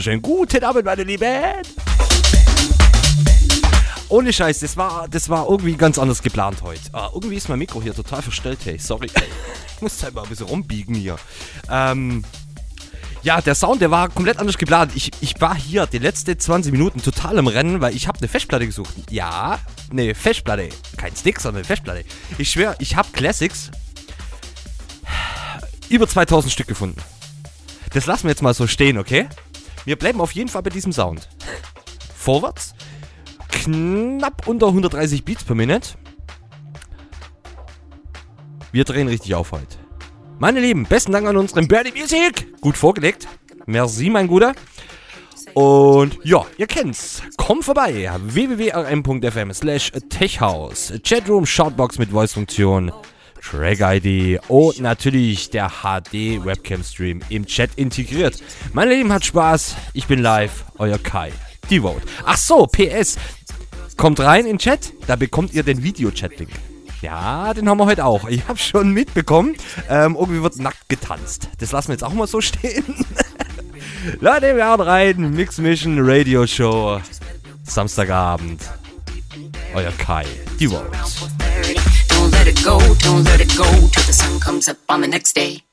Einen wunderschönen guten Abend, meine Lieben. Ohne Scheiß, das war, das war irgendwie ganz anders geplant heute. Ah, irgendwie ist mein Mikro hier total verstellt, hey. Sorry. Ich muss halt mal ein bisschen rumbiegen hier. Ähm, ja, der Sound, der war komplett anders geplant. Ich, ich war hier die letzten 20 Minuten total im Rennen, weil ich habe eine Festplatte gesucht. Ja, eine Festplatte. Kein Stick, sondern eine Festplatte. Ich schwöre, ich habe Classics über 2000 Stück gefunden. Das lassen wir jetzt mal so stehen, okay? Wir bleiben auf jeden Fall bei diesem Sound. Vorwärts. Knapp unter 130 Beats per Minute. Wir drehen richtig auf heute. Meine Lieben, besten Dank an unseren Birdie Music. Gut vorgelegt. Merci, mein Guter. Und ja, ihr kennt's. Kommt vorbei. www.rm.fm slash techhouse. Chatroom, Shoutbox mit Voice-Funktion. Track-ID und natürlich der HD-Webcam-Stream im Chat integriert. Meine Lieben, hat Spaß. Ich bin live. Euer Kai. Devote. Ach so, PS. Kommt rein in den Chat. Da bekommt ihr den Video-Chat-Link. Ja, den haben wir heute auch. Ich habe schon mitbekommen. Ähm, irgendwie wird nackt getanzt. Das lassen wir jetzt auch mal so stehen. Leute, wir hauen rein. Mix Mission Radio Show. Samstagabend. Euer Kai. Devote. 4:30. Don't let it go, don't let it go till the sun comes up on the next day.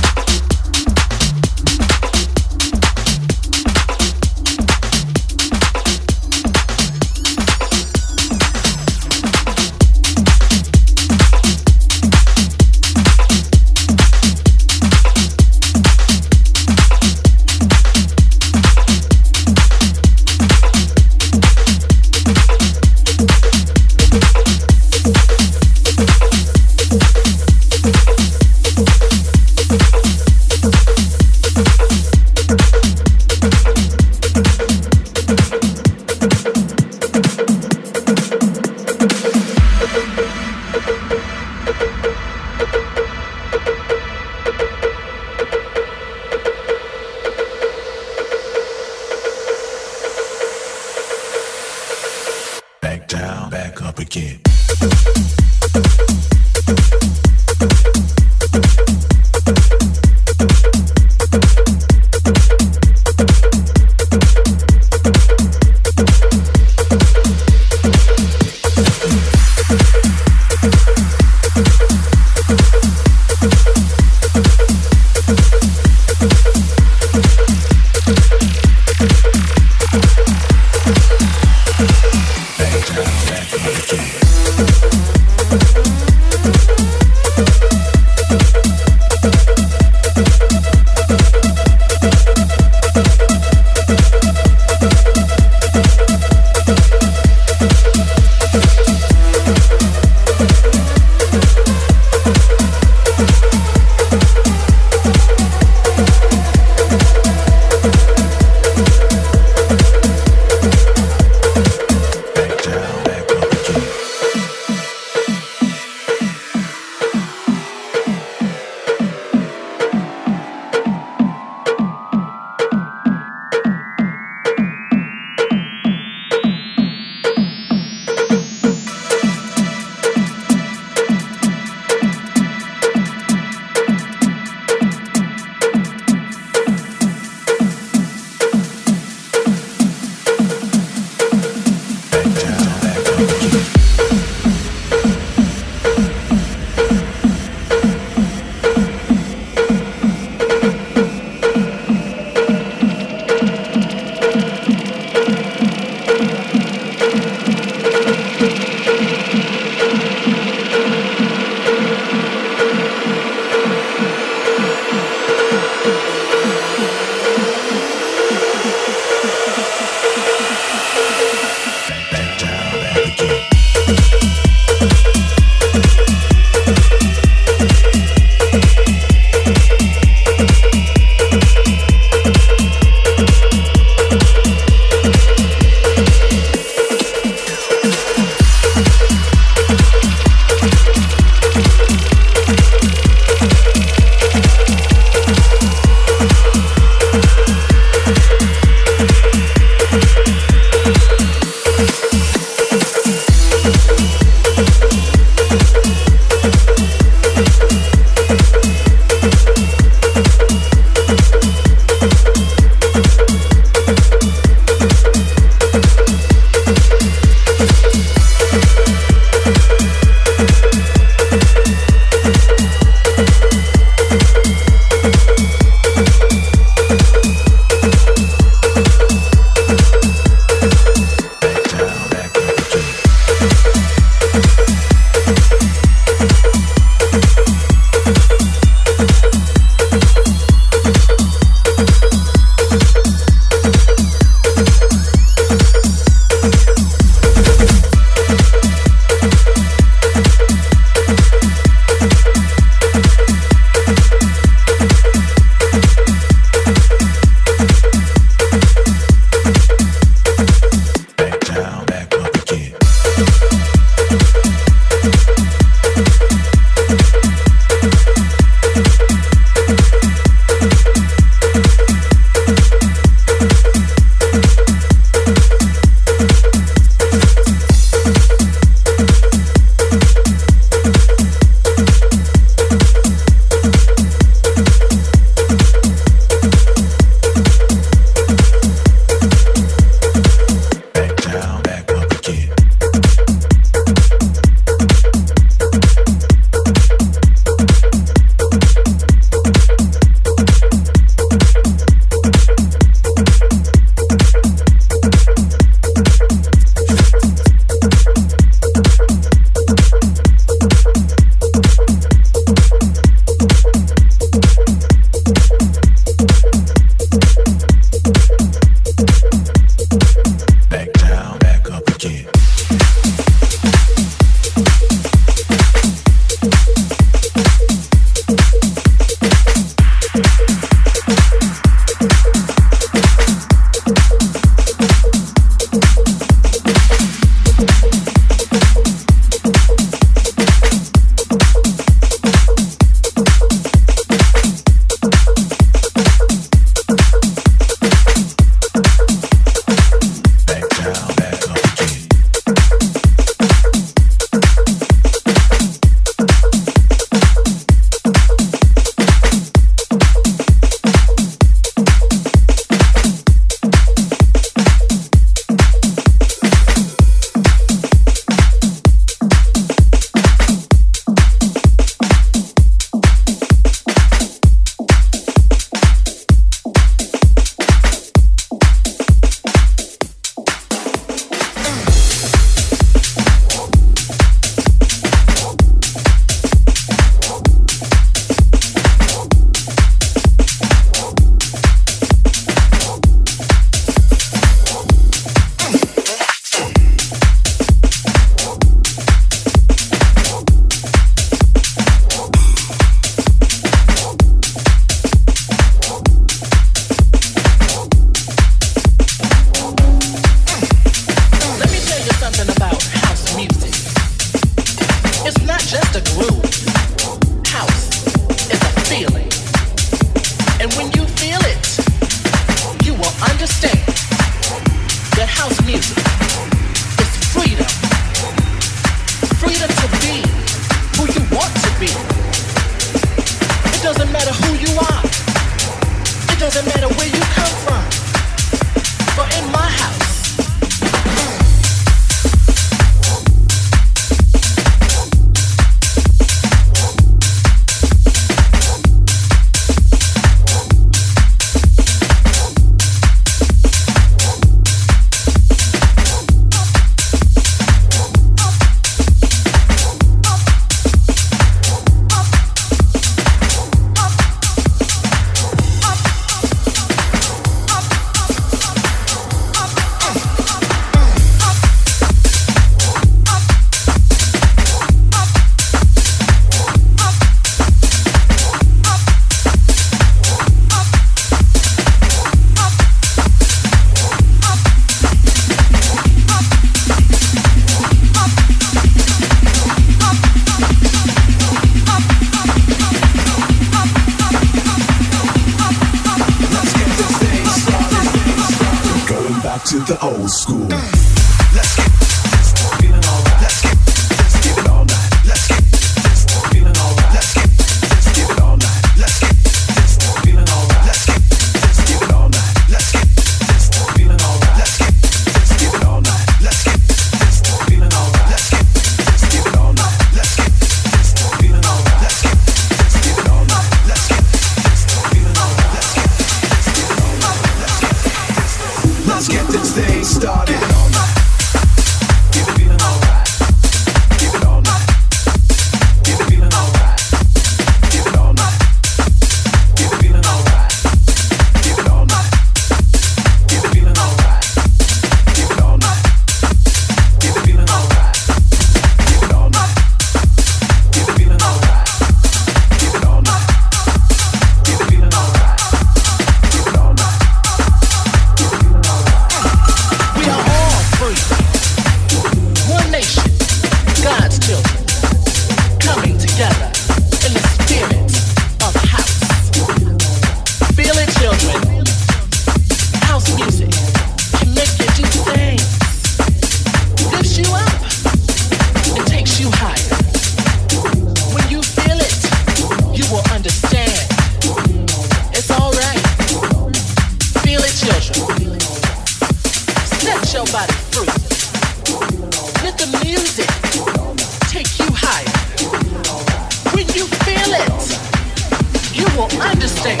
will understand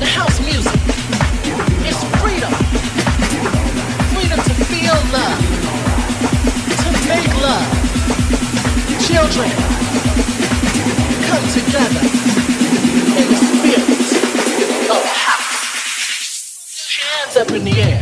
the house music is freedom. Freedom to feel love, to make love. Children, come together in the spirit of house. Hands up in the air.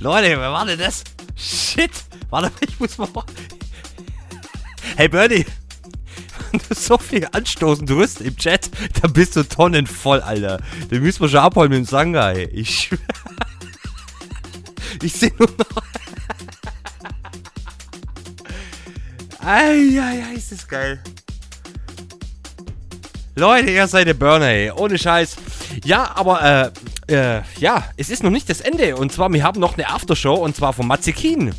Leute, wer war denn das? Shit. Warte, ich muss mal. Hey Bernie, wenn du so viel anstoßen tust im Chat, dann bist du tonnenvoll, Alter. Den müssen wir schon abholen mit dem Sangai. Ich schwör. Ich sehe nur noch. Eieiei, ist das geil. Leute, ihr seid der Burner, ey. Ohne Scheiß. Ja, aber, äh, äh, ja, es ist noch nicht das Ende. Und zwar, wir haben noch eine Aftershow und zwar von Matzekin. Äh,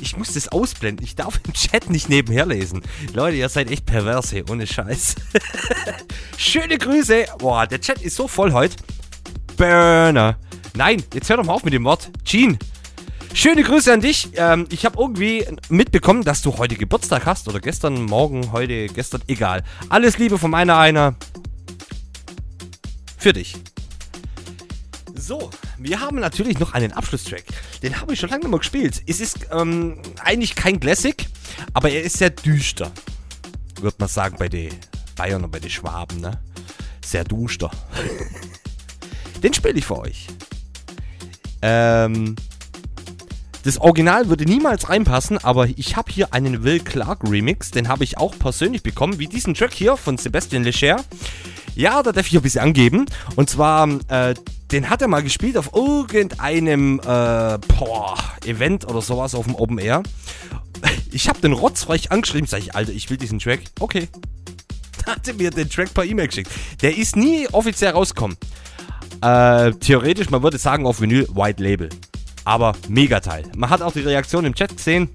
Ich, muss das ausblenden. Ich darf im Chat nicht nebenher lesen. Leute, ihr seid echt perverse, ohne Scheiß. Schöne Grüße. Boah, der Chat ist so voll heute. Burner. Nein, jetzt hör doch mal auf mit dem Wort. Gene. Schöne Grüße an dich. Ähm, ich habe irgendwie mitbekommen, dass du heute Geburtstag hast. Oder gestern, morgen, heute, gestern. Egal. Alles Liebe von meiner einer. Für dich. So, wir haben natürlich noch einen Abschlusstrack. Den habe ich schon lange nicht mehr gespielt. Es ist ähm, eigentlich kein Classic, aber er ist sehr düster. Würde man sagen bei den Bayern und bei den Schwaben, ne? Sehr duster. Den spiele ich für euch. Ähm, das Original würde niemals reinpassen, aber ich habe hier einen Will Clark Remix, den habe ich auch persönlich bekommen, wie diesen Track hier von Sebastian Lecher. Ja, da darf ich ein bisschen angeben. Und zwar, äh, den hat er mal gespielt auf irgendeinem äh, boah, Event oder sowas auf dem Open Air. Ich habe den rotzfrech angeschrieben, sag ich, Alter, ich will diesen Track. Okay. Hat er mir den Track per E-Mail geschickt. Der ist nie offiziell rausgekommen. Äh, theoretisch, man würde sagen auf Vinyl White Label. Aber mega Teil. Man hat auch die Reaktion im Chat gesehen.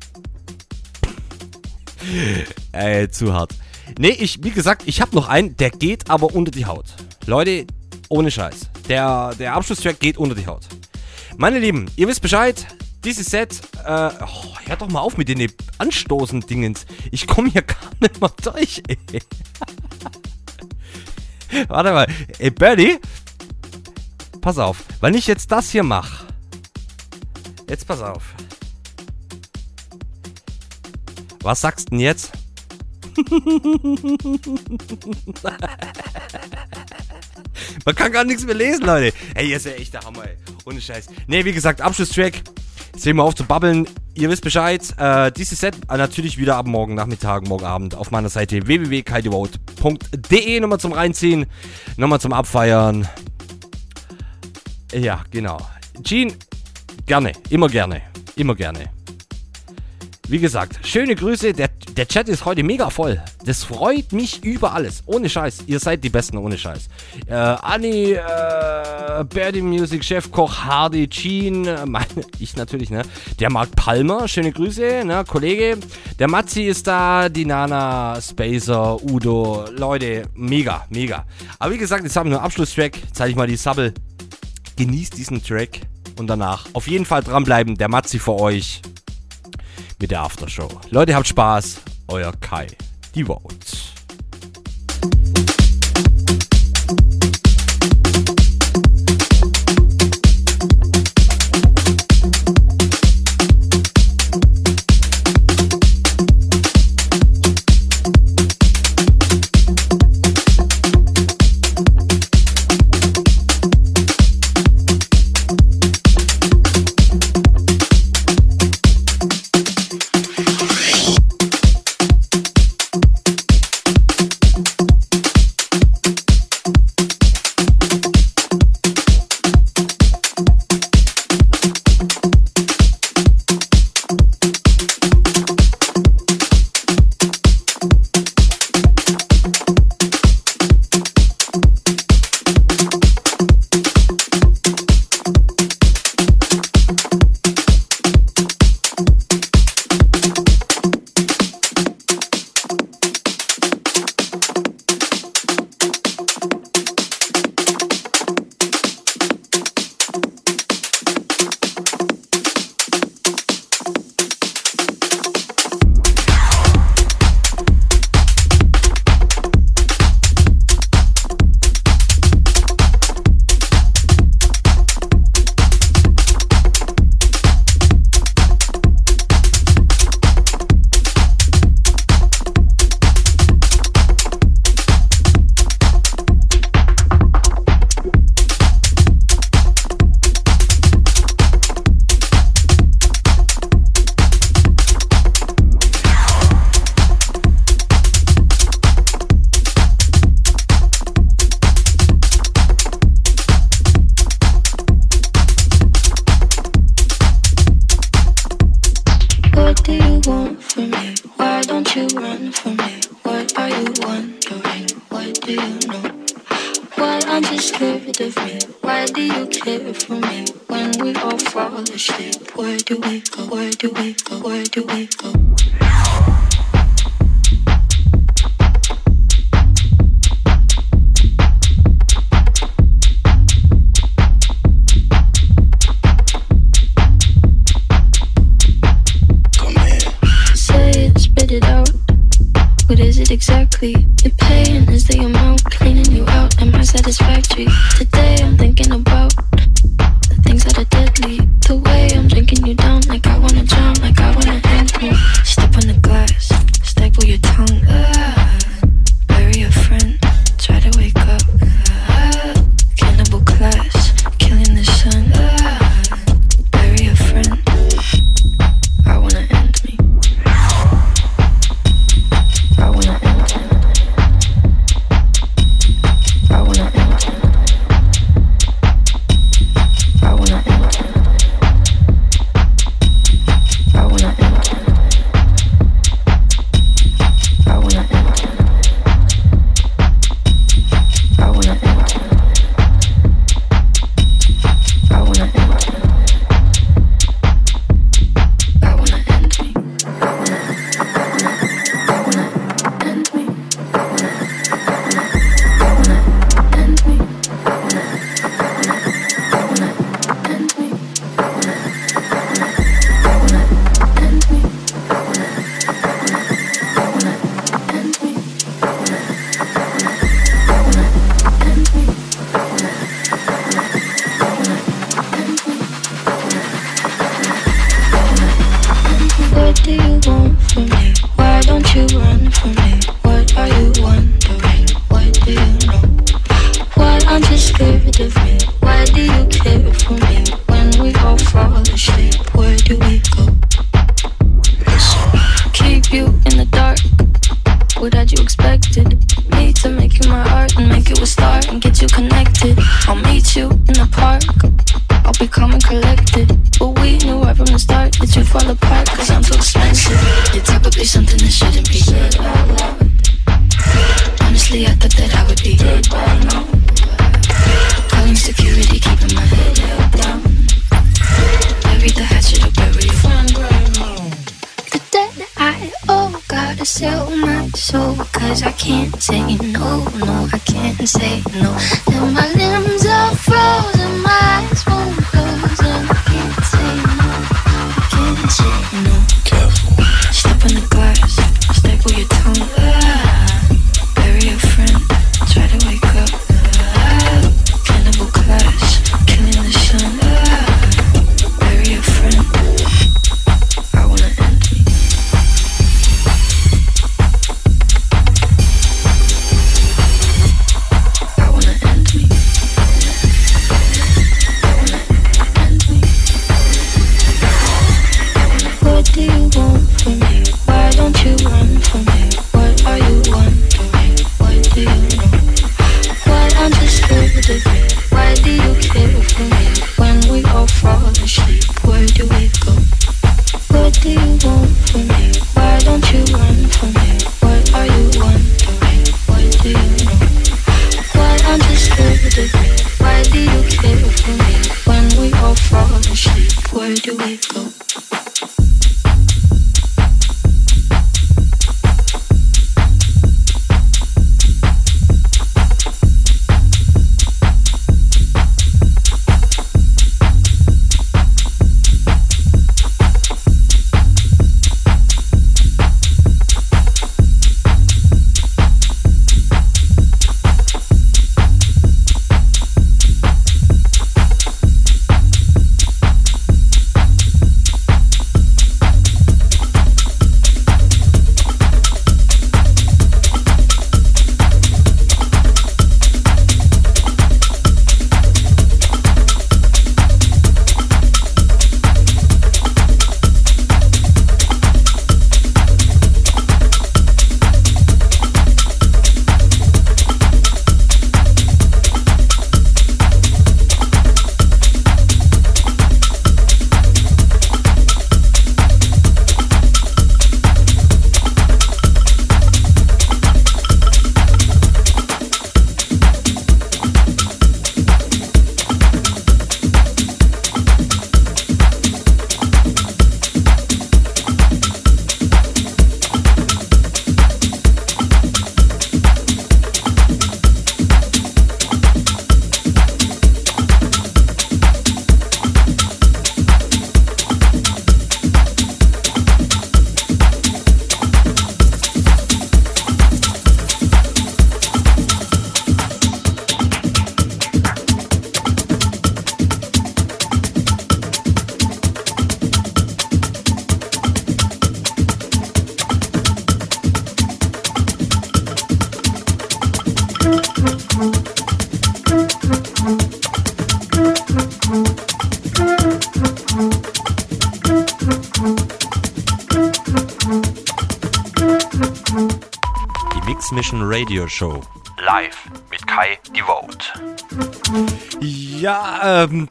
Ey, zu hart. Nee, ich, wie gesagt, ich habe noch einen, der geht aber unter die Haut. Leute, ohne Scheiß. Der, der Abschlusstrack geht unter die Haut. Meine Lieben, ihr wisst Bescheid. Dieses Set, äh, oh, hört doch mal auf mit den Anstoßen-Dingens. Ich komme hier gar nicht mal durch, ey. Warte mal. Ey, Bernie, pass auf. Wenn ich jetzt das hier mache, Jetzt pass auf. Was sagst du denn jetzt? Man kann gar nichts mehr lesen, Leute. Ey, ihr ist ja echt der Hammer, ey. Ohne Scheiß. Ne, wie gesagt, Abschlusstrack. Jetzt sehen wir auf zu babbeln. Ihr wisst Bescheid. Äh, dieses Set äh, natürlich wieder ab morgen Nachmittag, morgen Abend auf meiner Seite www.kaidevote.de. Nochmal zum Reinziehen, nochmal zum Abfeiern. Ja, genau. Gene, Gerne, immer gerne, immer gerne. Wie gesagt, schöne Grüße. Der, der Chat ist heute mega voll. Das freut mich über alles. Ohne Scheiß. Ihr seid die Besten, ohne Scheiß. Äh, Anni, äh, Birdie Music, Chefkoch, Hardy, Jean, äh, meine, ich natürlich, ne? Der Mark Palmer, schöne Grüße, ne? Kollege. Der Matzi ist da, die Nana, Spacer, Udo. Leute, mega, mega. Aber wie gesagt, jetzt haben wir nur Abschlusstrack. Zeige ich mal die Sabbel. Genießt diesen Track und danach auf jeden Fall dranbleiben. Der Matzi für euch mit der Aftershow. Leute, habt Spaß. Euer Kai. Die Votes. in the park. I'll be calm and collected. But we knew right from the start that you'd fall apart. Cause I'm too expensive. It's probably something that shouldn't be. Said. Honestly, I thought that I would be dead by now. Calling security, keeping my head held down. Bury the hatchet or bury your friend, The debt I owe, gotta sell my soul. Cause I can't say no, no, I can't say no. Then my limbs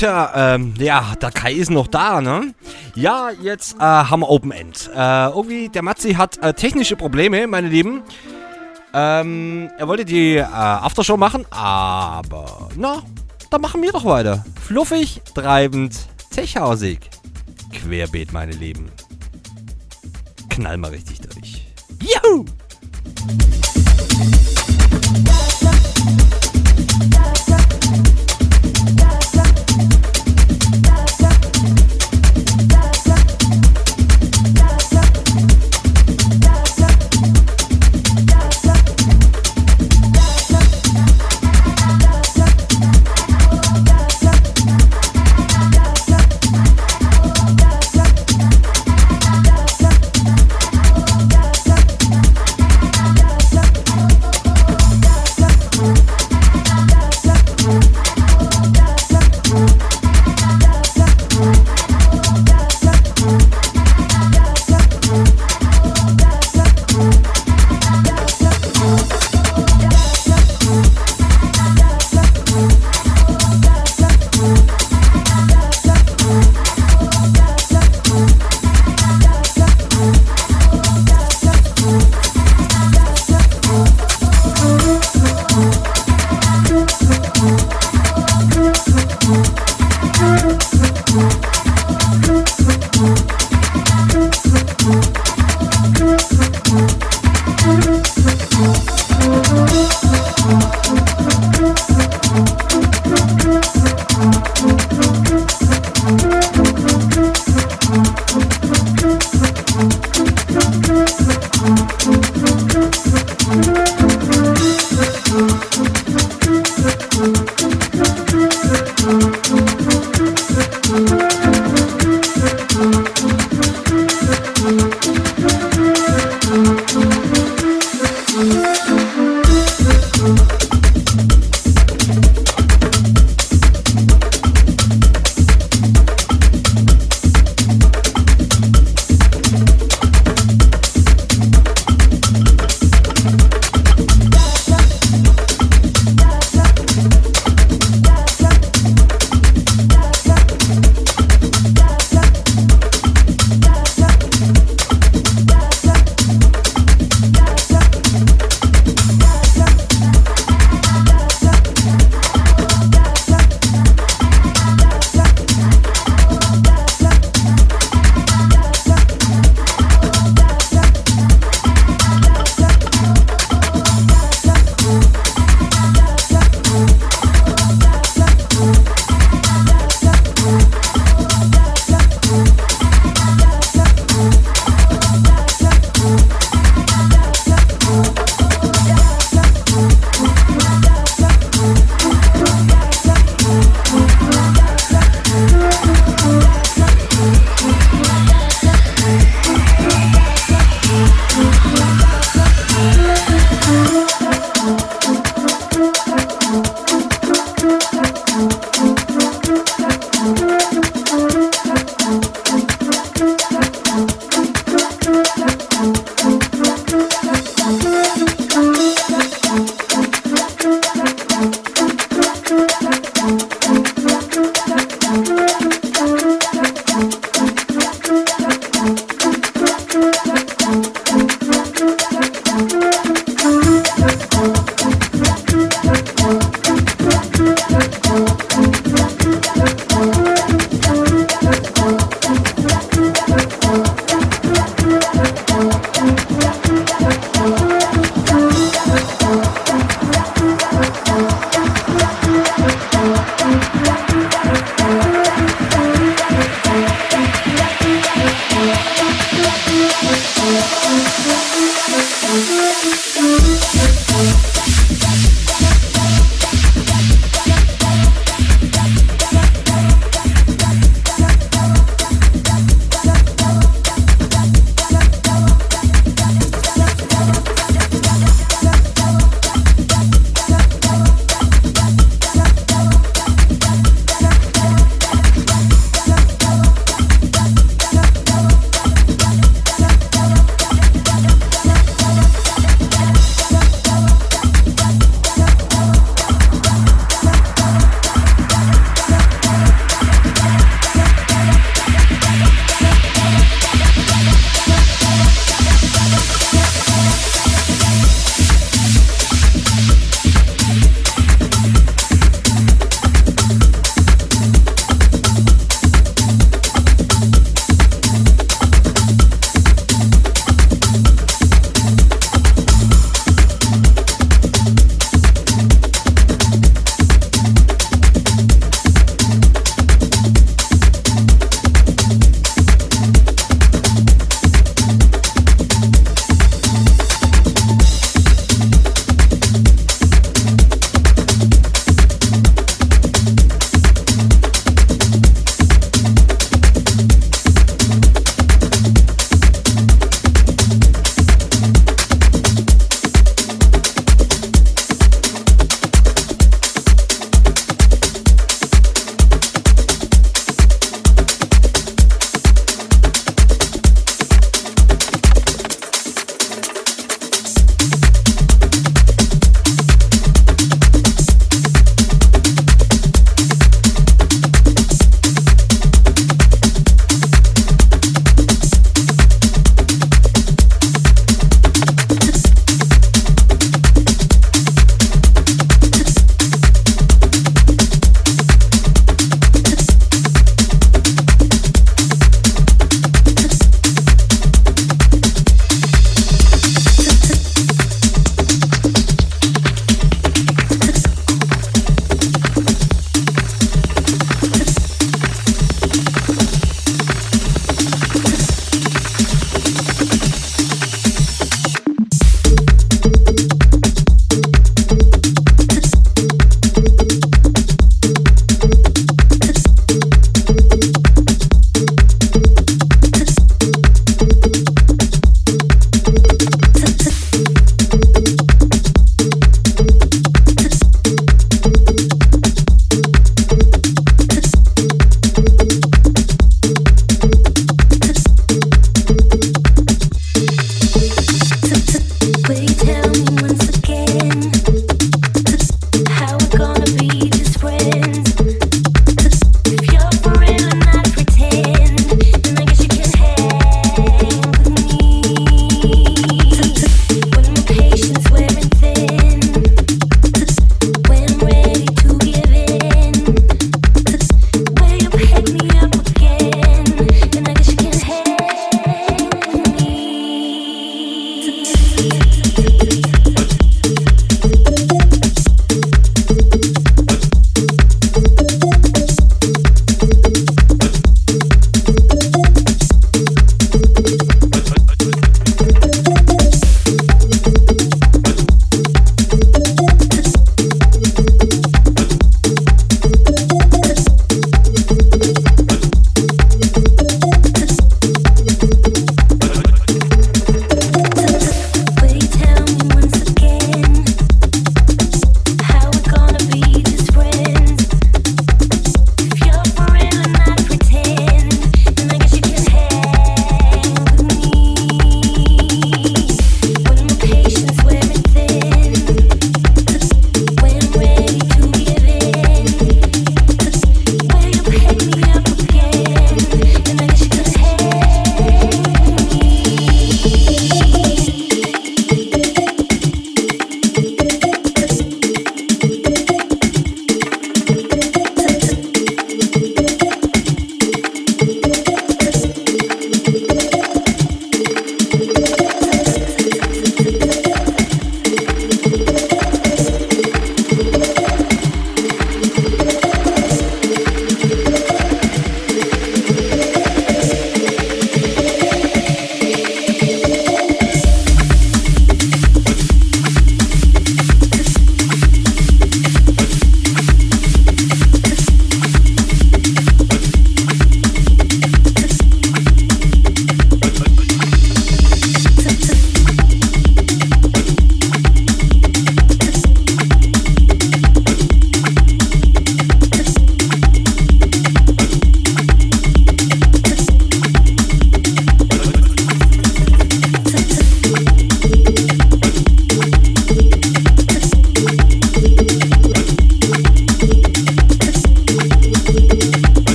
tja, ähm, ja, der Kai ist noch da, ne? Ja, jetzt äh, haben wir Open End. Äh, irgendwie, der Matzi hat äh, technische Probleme, meine Lieben. Ähm, er wollte die äh, Aftershow machen, aber, na, dann machen wir doch weiter. Fluffig, treibend, techhausig. Querbeet, meine Lieben. Knall mal richtig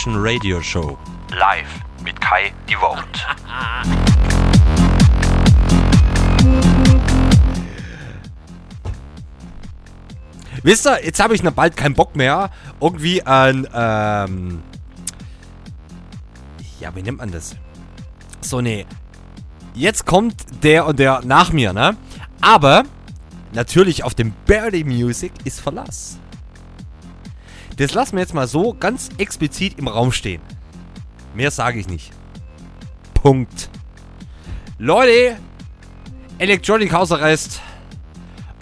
Mission Radio Show. Live mit Kai Devote. Wisst ihr, jetzt habe ich noch bald keinen Bock mehr, irgendwie an, ähm, ja, wie nennt man das? So, nee. Jetzt kommt der und der nach mir, ne? Aber, natürlich auf dem Birdie Music ist Verlass. Das lassen wir jetzt mal so ganz explizit im Raum stehen. Mehr sage ich nicht. Punkt. Leute, Electronic House Arrest.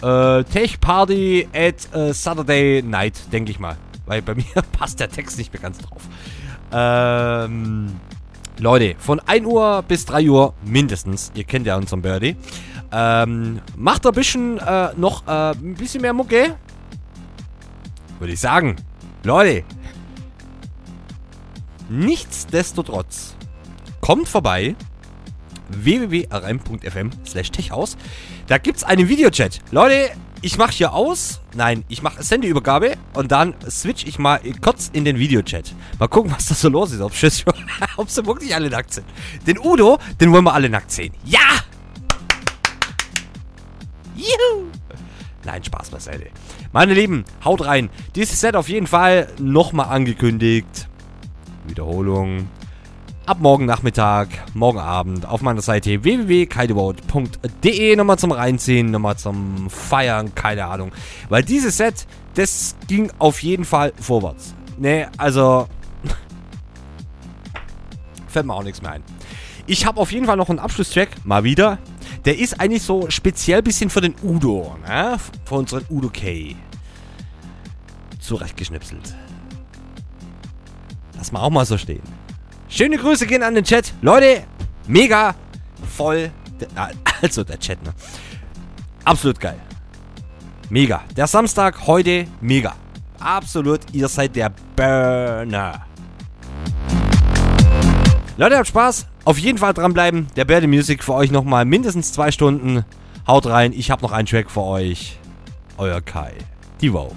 Äh, Tech Party at äh, Saturday Night, denke ich mal. Weil bei mir passt der Text nicht mehr ganz drauf. Ähm, Leute, von 1 Uhr bis 3 Uhr mindestens. Ihr kennt ja unseren Birdie. Ähm, macht ein bisschen äh, noch äh, ein bisschen mehr Mucke. Würde ich sagen. Leute. Nichtsdestotrotz. Kommt vorbei www.rm.fm slash techhaus. Da gibt's einen Videochat. Leute, ich mache hier aus. Nein, ich mache Sendeübergabe und dann switch ich mal kurz in den Videochat. Mal gucken, was da so los ist. Ob, ob sie wirklich alle nackt sind. Den Udo, den wollen wir alle nackt sehen. Ja! Juhu! Nein, Spaß beiseite. Meine Lieben, haut rein. Dieses Set auf jeden Fall nochmal angekündigt. Wiederholung. Ab morgen Nachmittag, morgen Abend auf meiner Seite www.kaidewout.de nochmal zum Reinziehen, nochmal zum Feiern, keine Ahnung. Weil dieses Set, das ging auf jeden Fall vorwärts. Ne, also. fällt mir auch nichts mehr ein. Ich habe auf jeden Fall noch einen Abschlusstrack, mal wieder. Der ist eigentlich so speziell bisschen für den Udo, ne? Für unseren Udo K. Zurechtgeschnipselt. Lass mal auch mal so stehen. Schöne Grüße gehen an den Chat. Leute, mega voll. Also der Chat, ne? Absolut geil. Mega. Der Samstag heute mega. Absolut, ihr seid der Burner. Leute, habt Spaß. Auf jeden Fall dranbleiben. Der Birdie Music für euch nochmal mindestens zwei Stunden. Haut rein. Ich habe noch einen Track für euch. Euer Kai. Die Vote.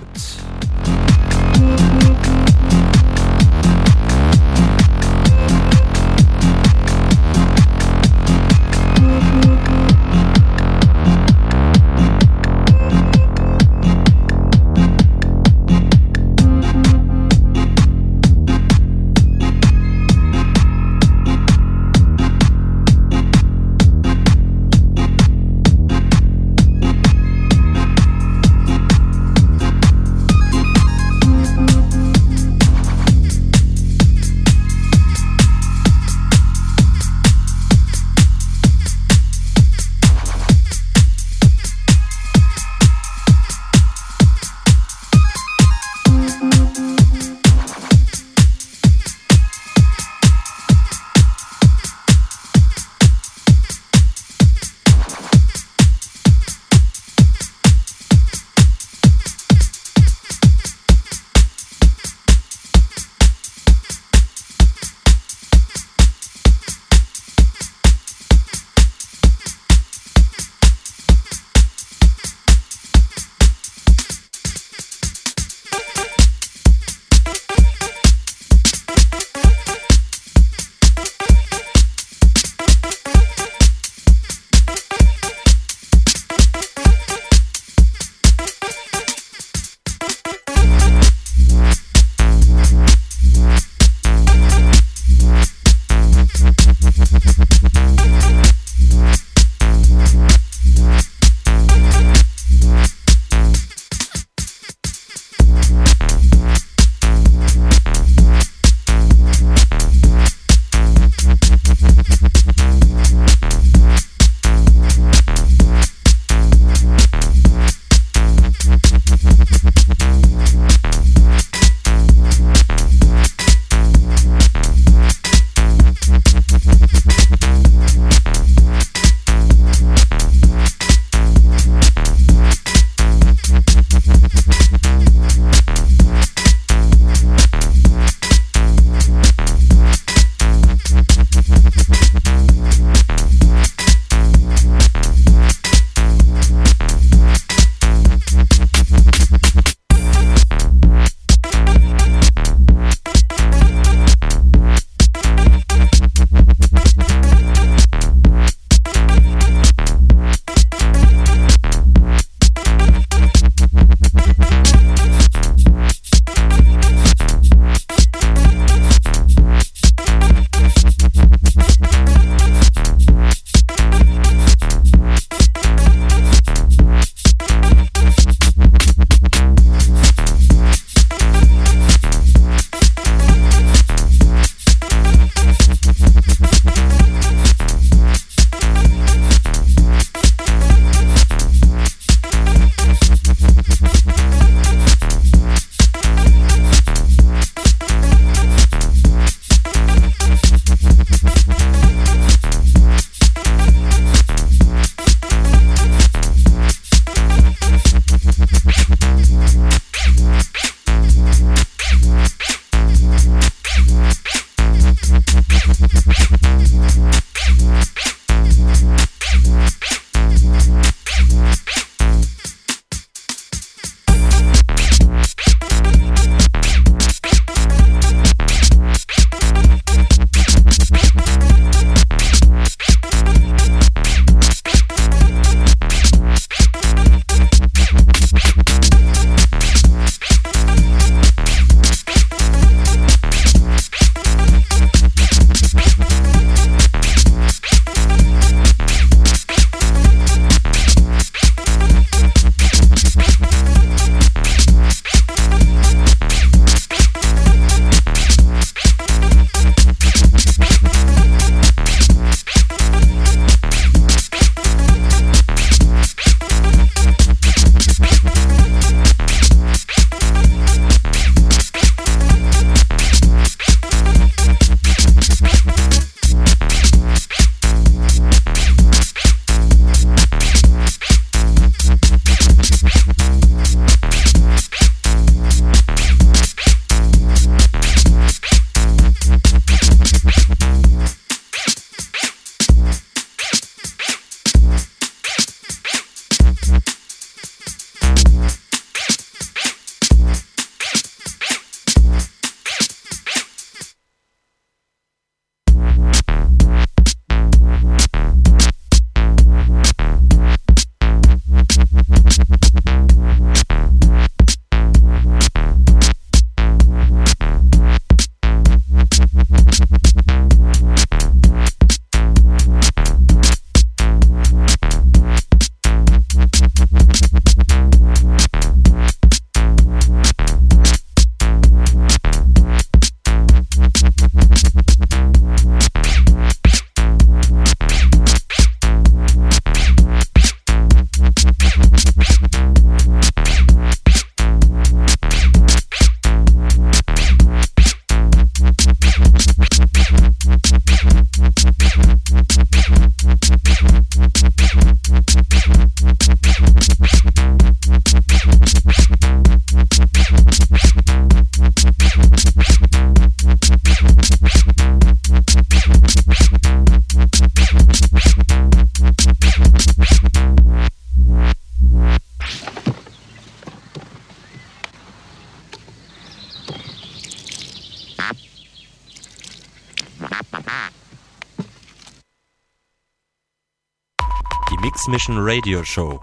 Die Mix Mission Radio Show.